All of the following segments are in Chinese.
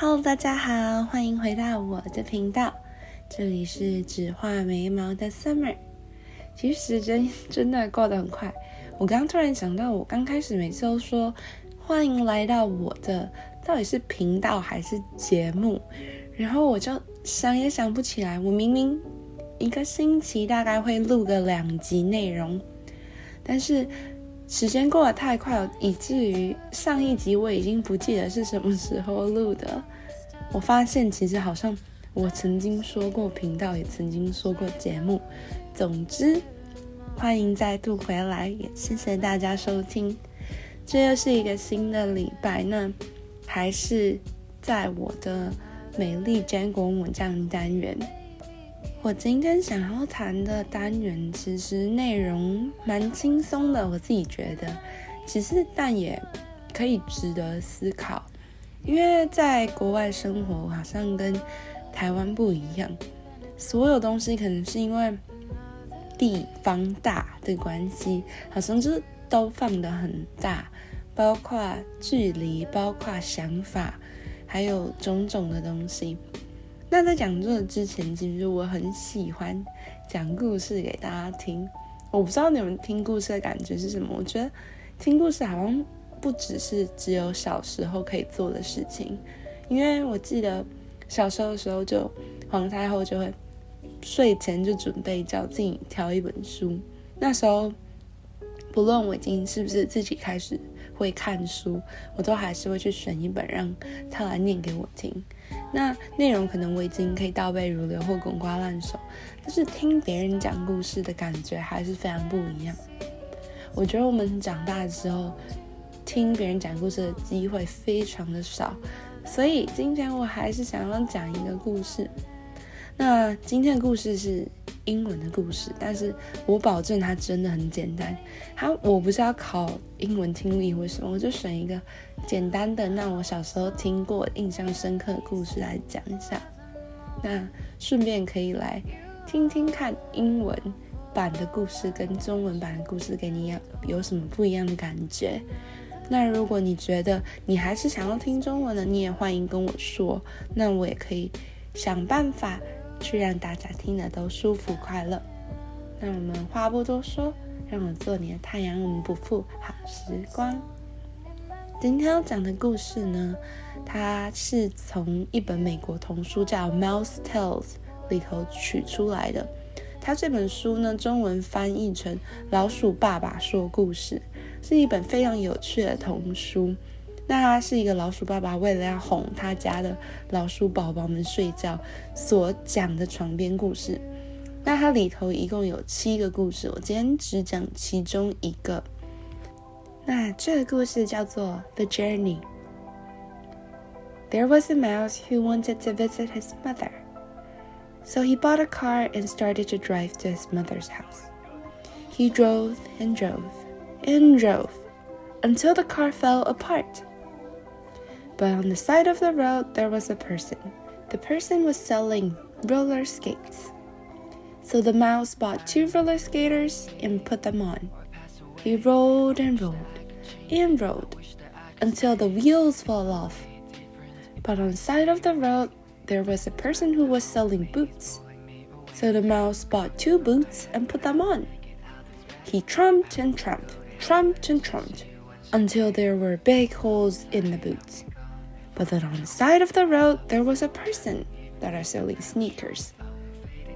Hello，大家好，欢迎回到我的频道，这里是只画眉毛的 Summer。其实时间真的过得很快，我刚刚突然想到，我刚开始每次都说欢迎来到我的，到底是频道还是节目？然后我就想也想不起来，我明明一个星期大概会录个两集内容，但是。时间过得太快，以至于上一集我已经不记得是什么时候录的。我发现其实好像我曾经说过频道，也曾经说过节目。总之，欢迎再度回来，也谢谢大家收听。这又是一个新的礼拜，那还是在我的美丽坚果母酱单元。我今天想要谈的单元，其实内容蛮轻松的，我自己觉得，其实但也可以值得思考，因为在国外生活好像跟台湾不一样，所有东西可能是因为地方大的关系，好像就是都放得很大，包括距离，包括想法，还有种种的东西。那在讲这个之前，其实我很喜欢讲故事给大家听。我不知道你们听故事的感觉是什么？我觉得听故事好像不只是只有小时候可以做的事情，因为我记得小时候的时候，就皇太后就会睡前就准备叫自己挑一本书。那时候不论我已经是不是自己开始会看书，我都还是会去选一本让他来念给我听。那内容可能我已经可以倒背如流或滚瓜烂熟，但是听别人讲故事的感觉还是非常不一样。我觉得我们长大之后，听别人讲故事的机会非常的少，所以今天我还是想要讲一个故事。那今天的故事是。英文的故事，但是我保证它真的很简单。它我不是要考英文听力或什么，我就选一个简单的，那我小时候听过、印象深刻的故事来讲一下。那顺便可以来听听看英文版的故事跟中文版的故事给你有什么不一样的感觉。那如果你觉得你还是想要听中文的，你也欢迎跟我说，那我也可以想办法。去让大家听的都舒服快乐。那我们话不多说，让我做你的太阳，我们不负好时光。今天要讲的故事呢，它是从一本美国童书叫《Mouse Tales》里头取出来的。它这本书呢，中文翻译成《老鼠爸爸说故事》，是一本非常有趣的童书。那它是一个老鼠爸爸为了要哄他家的老鼠宝宝们睡觉所讲的床边故事。那它里头一共有七个故事，我今天只讲其中一个。那这个故事叫做《The Journey》。There was a mouse who wanted to visit his mother, so he bought a car and started to drive to his mother's house. He drove and drove and drove until the car fell apart. But on the side of the road, there was a person. The person was selling roller skates. So the mouse bought two roller skaters and put them on. He rolled and rolled and rolled until the wheels fell off. But on the side of the road, there was a person who was selling boots. So the mouse bought two boots and put them on. He trumped and trumped, trumped and trumped, until there were big holes in the boots. But then on the side of the road, there was a person that are selling sneakers.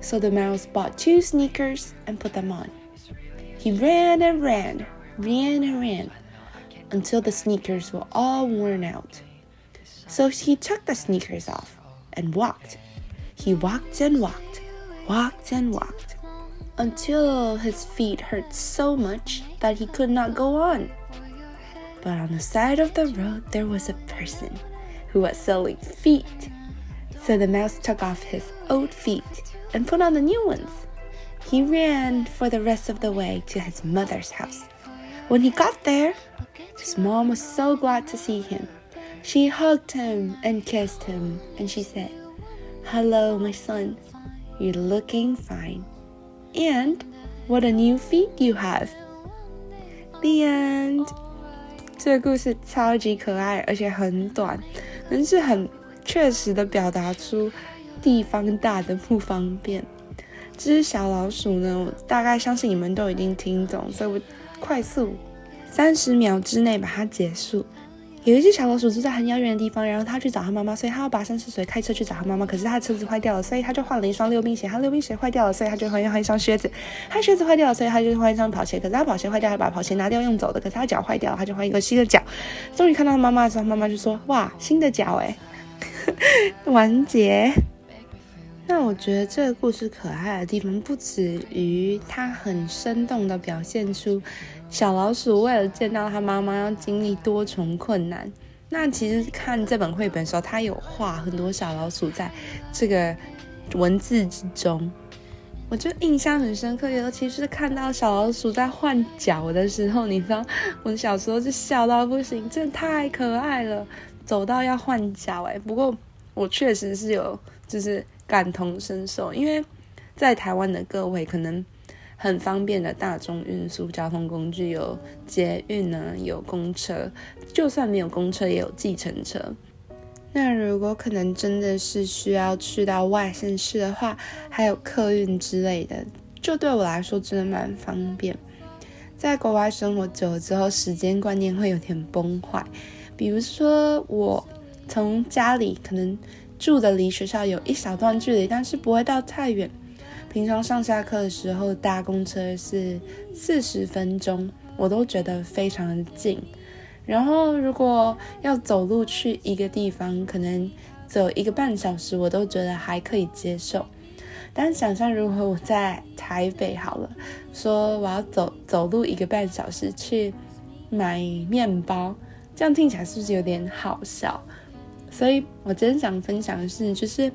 So the mouse bought two sneakers and put them on. He ran and ran, ran and ran, until the sneakers were all worn out. So he took the sneakers off and walked. He walked and walked, walked and walked, until his feet hurt so much that he could not go on. But on the side of the road, there was a person who was selling feet. So the mouse took off his old feet and put on the new ones. He ran for the rest of the way to his mother's house. When he got there, his mom was so glad to see him. She hugged him and kissed him, and she said, Hello, my son. You're looking fine. And what a new feet you have. The end. 这个故事超级可爱，而且很短， 但是很确实的表达出地方大的不方便。这只小老鼠呢，我大概相信你们都已经听懂，所以我快速三十秒之内把它结束。有一只小老鼠住在很遥远的地方，然后它去找它妈妈，所以它要跋山涉水开车去找它妈妈。可是它的车子坏掉了，所以它就换了一双溜冰鞋。它溜冰鞋坏掉了，所以它就换换一双靴子。它靴子坏掉了，所以它就换一双跑鞋。可是它跑鞋坏掉，它把跑鞋拿掉用走的。可是它脚坏掉了，它就换一个新的脚。终于看到妈妈的时候，妈妈就说：“哇，新的脚哎，完结。”那我觉得这个故事可爱的地方不止于它很生动的表现出小老鼠为了见到它妈妈要经历多重困难。那其实看这本绘本的时候，它有画很多小老鼠在这个文字之中，我就印象很深刻。尤其是看到小老鼠在换脚的时候，你知道，我小时候就笑到不行，真的太可爱了。走到要换脚哎，不过我确实是有就是。感同身受，因为在台湾的各位可能很方便的大众运输交通工具有捷运呢，有公车，就算没有公车也有计程车。那如果可能真的是需要去到外县市的话，还有客运之类的，就对我来说真的蛮方便。在国外生活久了之后，时间观念会有点崩坏。比如说我从家里可能。住的离学校有一小段距离，但是不会到太远。平常上下课的时候搭公车是四十分钟，我都觉得非常的近。然后如果要走路去一个地方，可能走一个半小时，我都觉得还可以接受。但想象如果我在台北好了，说我要走走路一个半小时去买面包，这样听起来是不是有点好笑？所以，我真想分享的是，就是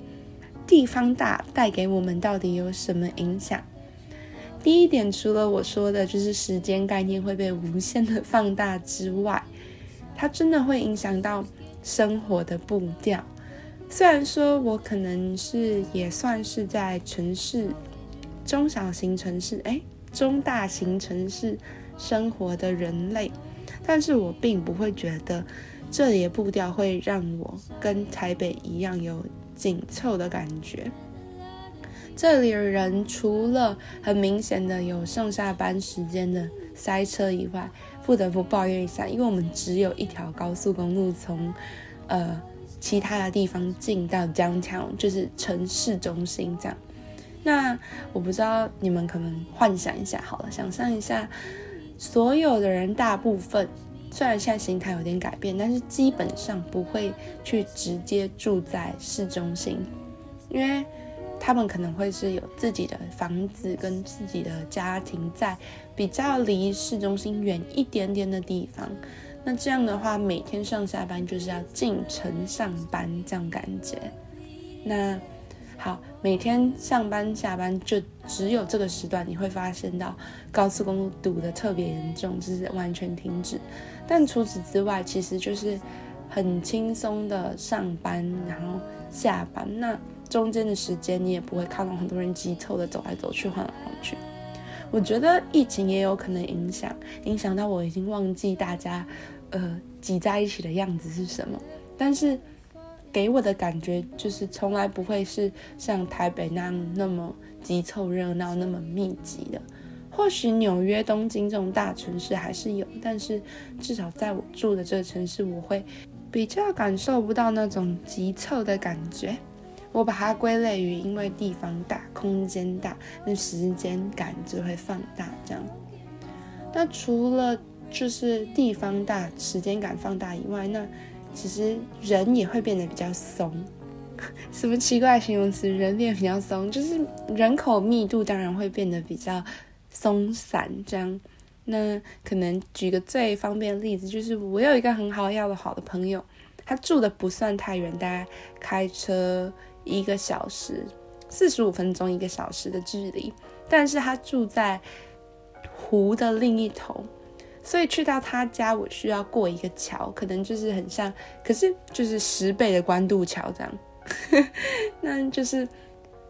地方大带给我们到底有什么影响。第一点，除了我说的，就是时间概念会被无限的放大之外，它真的会影响到生活的步调。虽然说我可能是也算是在城市、中小型城市、哎，中大型城市生活的人类，但是我并不会觉得。这里的步调会让我跟台北一样有紧凑的感觉。这里的人除了很明显的有上下班时间的塞车以外，不得不抱怨一下，因为我们只有一条高速公路从呃其他的地方进到江桥，就是城市中心这样。那我不知道你们可能幻想一下好了，想象一下，所有的人大部分。虽然现在心态有点改变，但是基本上不会去直接住在市中心，因为他们可能会是有自己的房子跟自己的家庭在比较离市中心远一点点的地方。那这样的话，每天上下班就是要进城上班这样感觉。那好，每天上班下班就只有这个时段，你会发现到高速公路堵得特别严重，就是完全停止。但除此之外，其实就是很轻松的上班，然后下班。那中间的时间，你也不会看到很多人急凑的走来走去、晃来晃去。我觉得疫情也有可能影响，影响到我已经忘记大家呃挤在一起的样子是什么。但是。给我的感觉就是从来不会是像台北那样那么急凑热闹、那么密集的。或许纽约、东京这种大城市还是有，但是至少在我住的这个城市，我会比较感受不到那种急凑的感觉。我把它归类于因为地方大、空间大，那时间感就会放大这样。那除了就是地方大、时间感放大以外，那其实人也会变得比较松，什么奇怪形容词？人变比较松，就是人口密度当然会变得比较松散。这样，那可能举个最方便的例子，就是我有一个很好要的好的朋友，他住的不算太远，大概开车一个小时，四十五分钟一个小时的距离，但是他住在湖的另一头。所以去到他家，我需要过一个桥，可能就是很像，可是就是十倍的关渡桥这样。那就是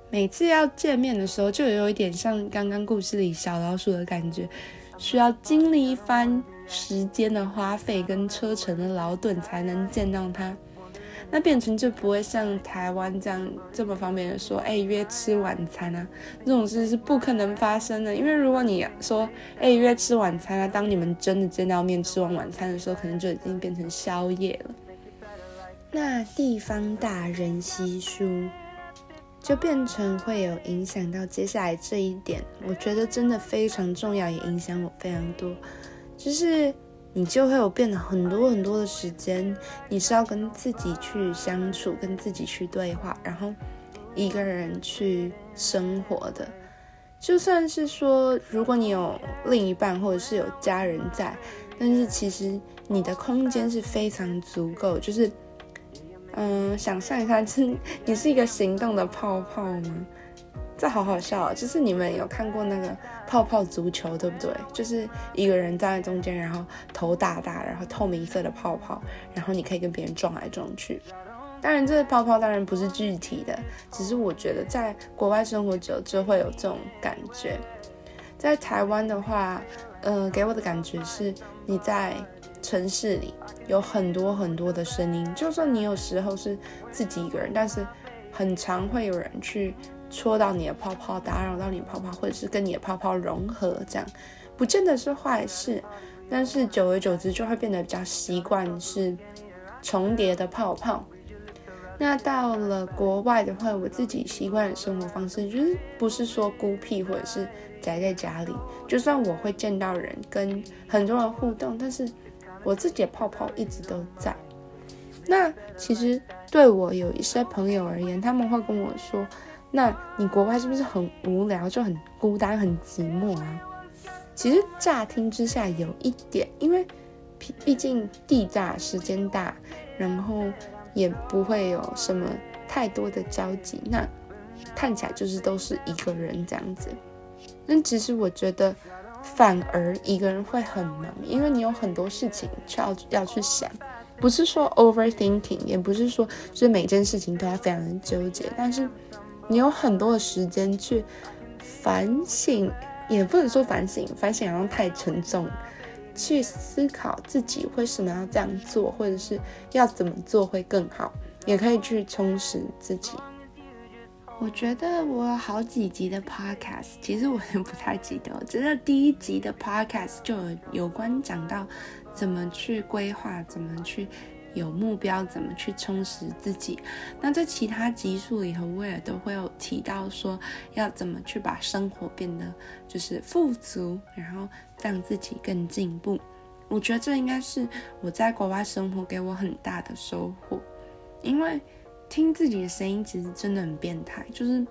每次要见面的时候，就有一点像刚刚故事里小老鼠的感觉，需要经历一番时间的花费跟车程的劳顿才能见到他。那变成就不会像台湾这样这么方便的说，哎，约吃晚餐啊，这种事是不可能发生的。因为如果你说，哎，约吃晚餐啊，当你们真的见到面吃完晚餐的时候，可能就已经变成宵夜了。那地方大人稀疏，就变成会有影响到接下来这一点。我觉得真的非常重要，也影响我非常多，就是。你就会有变得很多很多的时间，你是要跟自己去相处，跟自己去对话，然后一个人去生活的。就算是说，如果你有另一半或者是有家人在，但是其实你的空间是非常足够。就是，嗯，想象一下，是你是一个行动的泡泡吗？这好好笑啊！就是你们有看过那个泡泡足球，对不对？就是一个人站在中间，然后头大大，然后透明色的泡泡，然后你可以跟别人撞来撞去。当然，这个泡泡当然不是具体的，只是我觉得在国外生活久就会有这种感觉。在台湾的话，呃，给我的感觉是你在城市里有很多很多的声音，就算你有时候是自己一个人，但是很常会有人去。戳到你的泡泡，打扰到你泡泡，或者是跟你的泡泡融合，这样不见得是坏事，但是久而久之就会变得比较习惯是重叠的泡泡。那到了国外的话，我自己习惯的生活方式就是不是说孤僻或者是宅在家里，就算我会见到人，跟很多人互动，但是我自己的泡泡一直都在。那其实对我有一些朋友而言，他们会跟我说。那你国外是不是很无聊，就很孤单、很寂寞啊？其实乍听之下有一点，因为毕竟地大、时间大，然后也不会有什么太多的交集，那看起来就是都是一个人这样子。但其实我觉得反而一个人会很忙，因为你有很多事情需要要去想，不是说 overthinking，也不是说就是每件事情都要非常的纠结，但是。你有很多的时间去反省，也不能说反省，反省好像太沉重。去思考自己为什么要这样做，或者是要怎么做会更好，也可以去充实自己。我觉得我有好几集的 podcast，其实我也不太记得。我觉得第一集的 podcast 就有有关讲到怎么去规划，怎么去。有目标怎么去充实自己？那在其他集数里和威尔都会有提到说，要怎么去把生活变得就是富足，然后让自己更进步。我觉得这应该是我在国外生活给我很大的收获，因为听自己的声音其实真的很变态，就是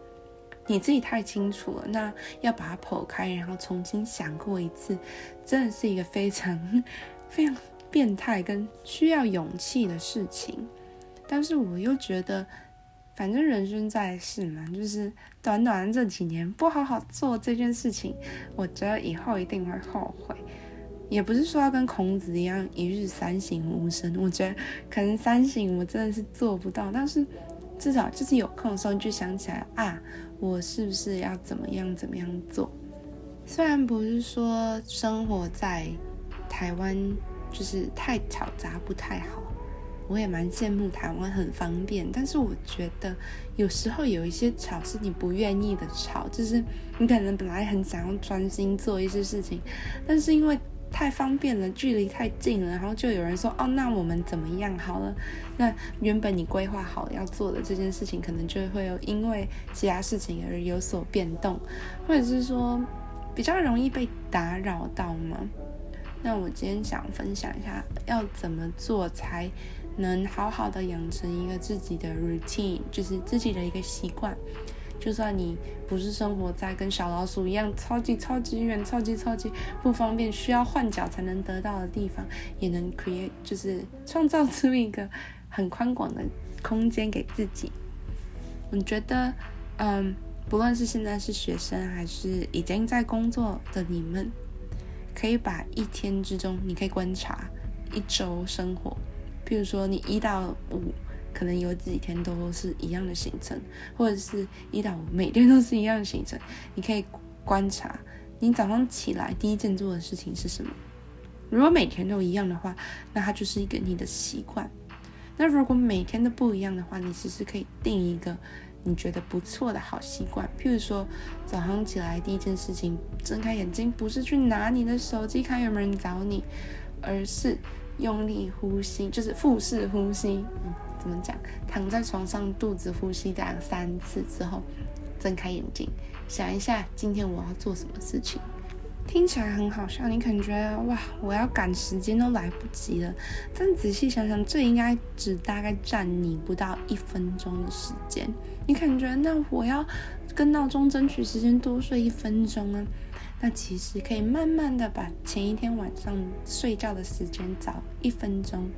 你自己太清楚了，那要把它剖开，然后重新想过一次，真的是一个非常 非常。变态跟需要勇气的事情，但是我又觉得，反正人生在世嘛，就是短短这几年不好好做这件事情，我觉得以后一定会后悔。也不是说要跟孔子一样一日三省吾身，我觉得可能三省我真的是做不到，但是至少就是有空的时候就想起来啊，我是不是要怎么样怎么样做？虽然不是说生活在台湾。就是太吵杂不太好，我也蛮羡慕台湾很方便，但是我觉得有时候有一些吵是你不愿意的吵，就是你可能本来很想要专心做一些事情，但是因为太方便了，距离太近了，然后就有人说哦，那我们怎么样好了？那原本你规划好要做的这件事情，可能就会有因为其他事情而有所变动，或者是说比较容易被打扰到吗？那我今天想分享一下，要怎么做才能好好的养成一个自己的 routine，就是自己的一个习惯。就算你不是生活在跟小老鼠一样超级超级远、超级超级不方便、需要换脚才能得到的地方，也能 create，就是创造出一个很宽广的空间给自己。我觉得，嗯，不论是现在是学生，还是已经在工作的你们。可以把一天之中，你可以观察一周生活，比如说你一到五可能有几天都是一样的行程，或者是一到五每天都是一样的行程。你可以观察你早上起来第一件做的事情是什么。如果每天都一样的话，那它就是一个你的习惯。那如果每天都不一样的话，你其实可以定一个你觉得不错的好习惯，譬如说早上起来第一件事情睁开眼睛，不是去拿你的手机看有没有人找你，而是用力呼吸，就是腹式呼吸。怎么讲？躺在床上肚子呼吸两三次之后，睁开眼睛，想一下今天我要做什么事情。听起来很好笑，你可能觉哇，我要赶时间都来不及了。但仔细想想，这应该只大概占你不到一分钟的时间。你可能觉，那我要跟闹钟争取时间多睡一分钟啊？那其实可以慢慢的把前一天晚上睡觉的时间早一分钟。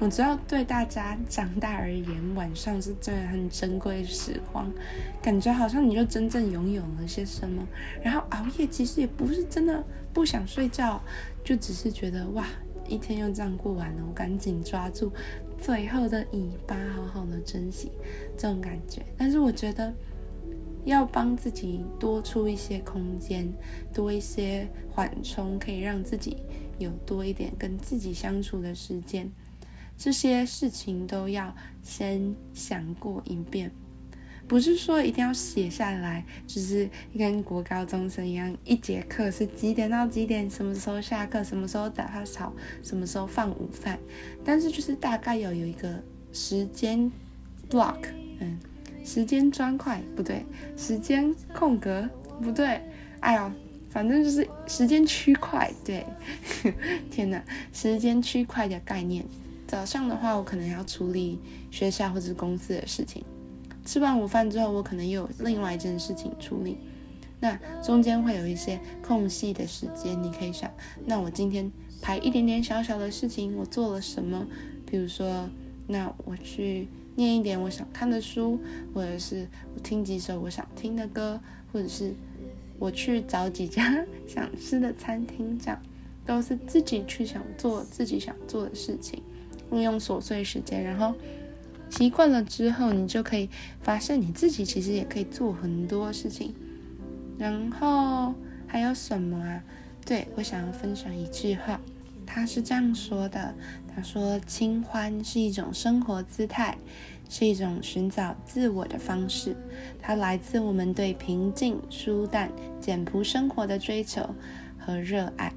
我知道对大家长大而言，晚上是真的很珍贵的时光，感觉好像你就真正拥有了些什么。然后熬夜其实也不是真的不想睡觉，就只是觉得哇，一天又这样过完了，我赶紧抓住最后的尾巴，好好的珍惜这种感觉。但是我觉得要帮自己多出一些空间，多一些缓冲，可以让自己有多一点跟自己相处的时间。这些事情都要先想过一遍，不是说一定要写下来，就是跟国高中生一样，一节课是几点到几点，什么时候下课，什么时候打发草，什么时候放午饭。但是就是大概要有一个时间 block，嗯，时间砖块不对，时间空格不对，哎呦，反正就是时间区块，对，天哪，时间区块的概念。早上的话，我可能要处理学校或者公司的事情。吃完午饭之后，我可能又有另外一件事情处理。那中间会有一些空隙的时间，你可以想，那我今天排一点点小小的事情，我做了什么？比如说，那我去念一点我想看的书，或者是我听几首我想听的歌，或者是我去找几家想吃的餐厅，这样都是自己去想做自己想做的事情。利用琐碎时间，然后习惯了之后，你就可以发现你自己其实也可以做很多事情。然后还有什么啊？对我想要分享一句话，他是这样说的：他说，清欢是一种生活姿态，是一种寻找自我的方式，它来自我们对平静、舒淡、简朴生活的追求和热爱。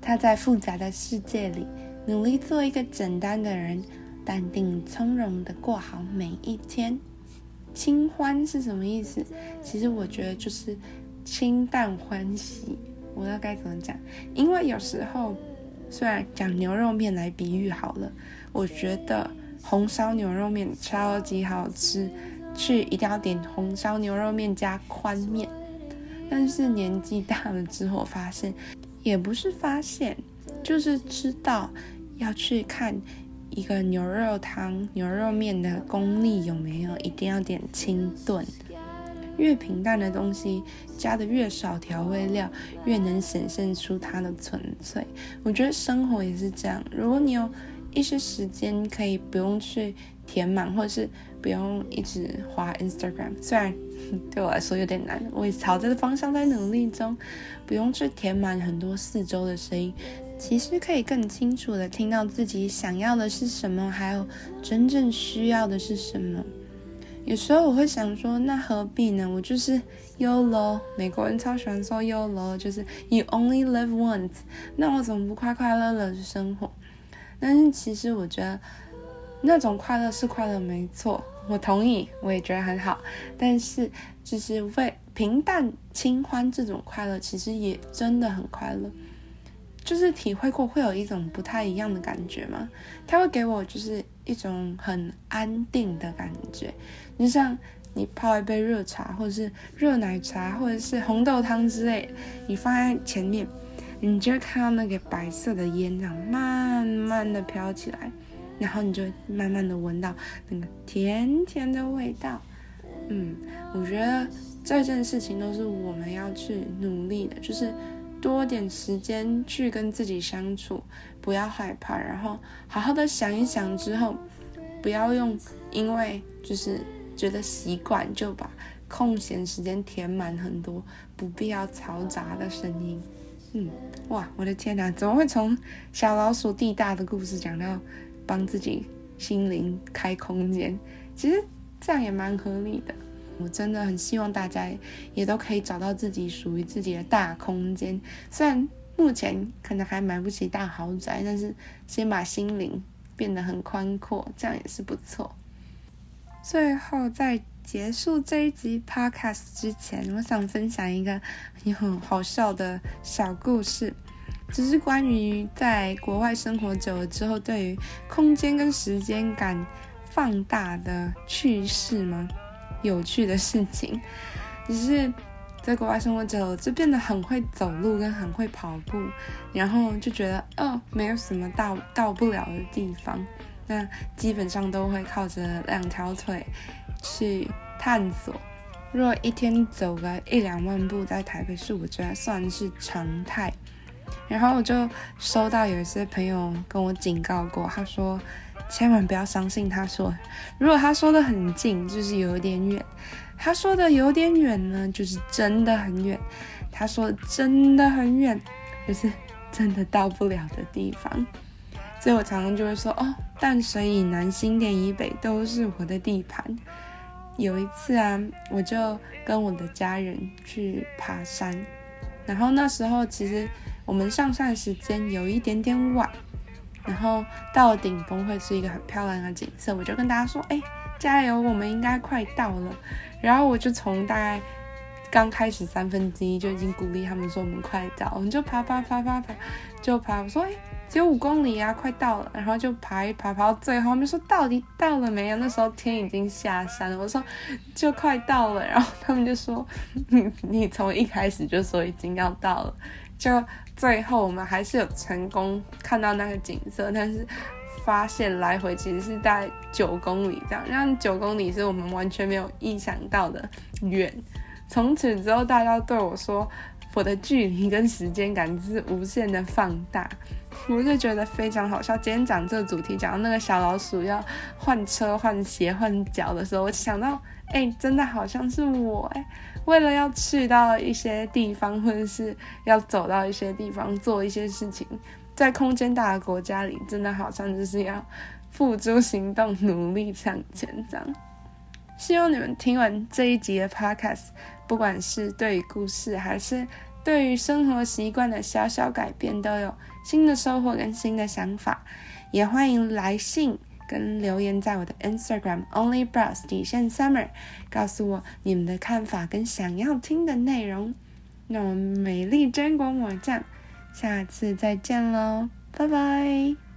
它在复杂的世界里。努力做一个简单的人，淡定从容的过好每一天。清欢是什么意思？其实我觉得就是清淡欢喜。我要该怎么讲？因为有时候虽然讲牛肉面来比喻好了，我觉得红烧牛肉面超级好吃，去一定要点红烧牛肉面加宽面。但是年纪大了之后，发现也不是发现，就是知道。要去看一个牛肉汤、牛肉面的功力有没有，一定要点清炖。越平淡的东西，加的越少调味料，越能显现出它的纯粹。我觉得生活也是这样。如果你有一些时间，可以不用去填满，或者是不用一直滑 Instagram，虽然对我来说有点难，我也朝这个方向在努力中，不用去填满很多四周的声音。其实可以更清楚的听到自己想要的是什么，还有真正需要的是什么。有时候我会想说，那何必呢？我就是 YOLO，美国人超喜欢说 YOLO，就是 You only live once。那我怎么不快快乐乐去生活？但是其实我觉得那种快乐是快乐，没错，我同意，我也觉得很好。但是就是为平淡清欢这种快乐，其实也真的很快乐。就是体会过会有一种不太一样的感觉吗？它会给我就是一种很安定的感觉，就像你泡一杯热茶，或者是热奶茶，或者是红豆汤之类，你放在前面，你就会看到那个白色的烟这样慢慢的飘起来，然后你就慢慢的闻到那个甜甜的味道。嗯，我觉得这件事情都是我们要去努力的，就是。多点时间去跟自己相处，不要害怕，然后好好的想一想之后，不要用因为就是觉得习惯就把空闲时间填满很多不必要嘈杂的声音。嗯，哇，我的天哪，怎么会从小老鼠地大的故事讲到帮自己心灵开空间。其实这样也蛮合理的。我真的很希望大家也都可以找到自己属于自己的大空间。虽然目前可能还买不起大豪宅，但是先把心灵变得很宽阔，这样也是不错。最后，在结束这一集 podcast 之前，我想分享一个很好笑的小故事，只是关于在国外生活久了之后，对于空间跟时间感放大的趣事吗？有趣的事情，只是在国外生活久了，就变得很会走路跟很会跑步，然后就觉得哦，没有什么到到不了的地方，那基本上都会靠着两条腿去探索。若一天走个一两万步，在台北市，我觉得算是常态。然后我就收到有一些朋友跟我警告过，他说。千万不要相信他说，如果他说的很近，就是有点远；他说的有点远呢，就是真的很远；他说真的很远，就是真的到不了的地方。所以我常常就会说，哦，淡水以南、新店以北都是我的地盘。有一次啊，我就跟我的家人去爬山，然后那时候其实我们上山时间有一点点晚。然后到顶峰会是一个很漂亮的景色，我就跟大家说：“哎，加油，我们应该快到了。”然后我就从大概刚开始三分之一就已经鼓励他们说：“我们快到。”我们就爬爬爬爬爬，就爬。我说：“哎，只有五公里啊，快到了。”然后就爬一爬，爬到最后，他们说：“到底到了没有？”那时候天已经下山了。我说：“就快到了。”然后他们就说：“ 你你从一开始就说已经要到了。”就最后我们还是有成功看到那个景色，但是发现来回其实是在九公里这样，让九公里是我们完全没有意想到的远。从此之后，大家对我说我的距离跟时间感是无限的放大，我就觉得非常好笑。今天讲这个主题，讲到那个小老鼠要换车、换鞋、换脚的时候，我想到，哎，真的好像是我哎。为了要去到一些地方，或者是要走到一些地方做一些事情，在空间大的国家里，真的好像就是要付诸行动，努力向前这样。希望你们听完这一集的 podcast，不管是对于故事，还是对于生活习惯的小小改变，都有新的收获跟新的想法。也欢迎来信。跟留言在我的 Instagram onlybrows 底线 summer，告诉我你们的看法跟想要听的内容。那我们美丽真果抹酱，下次再见喽，拜拜。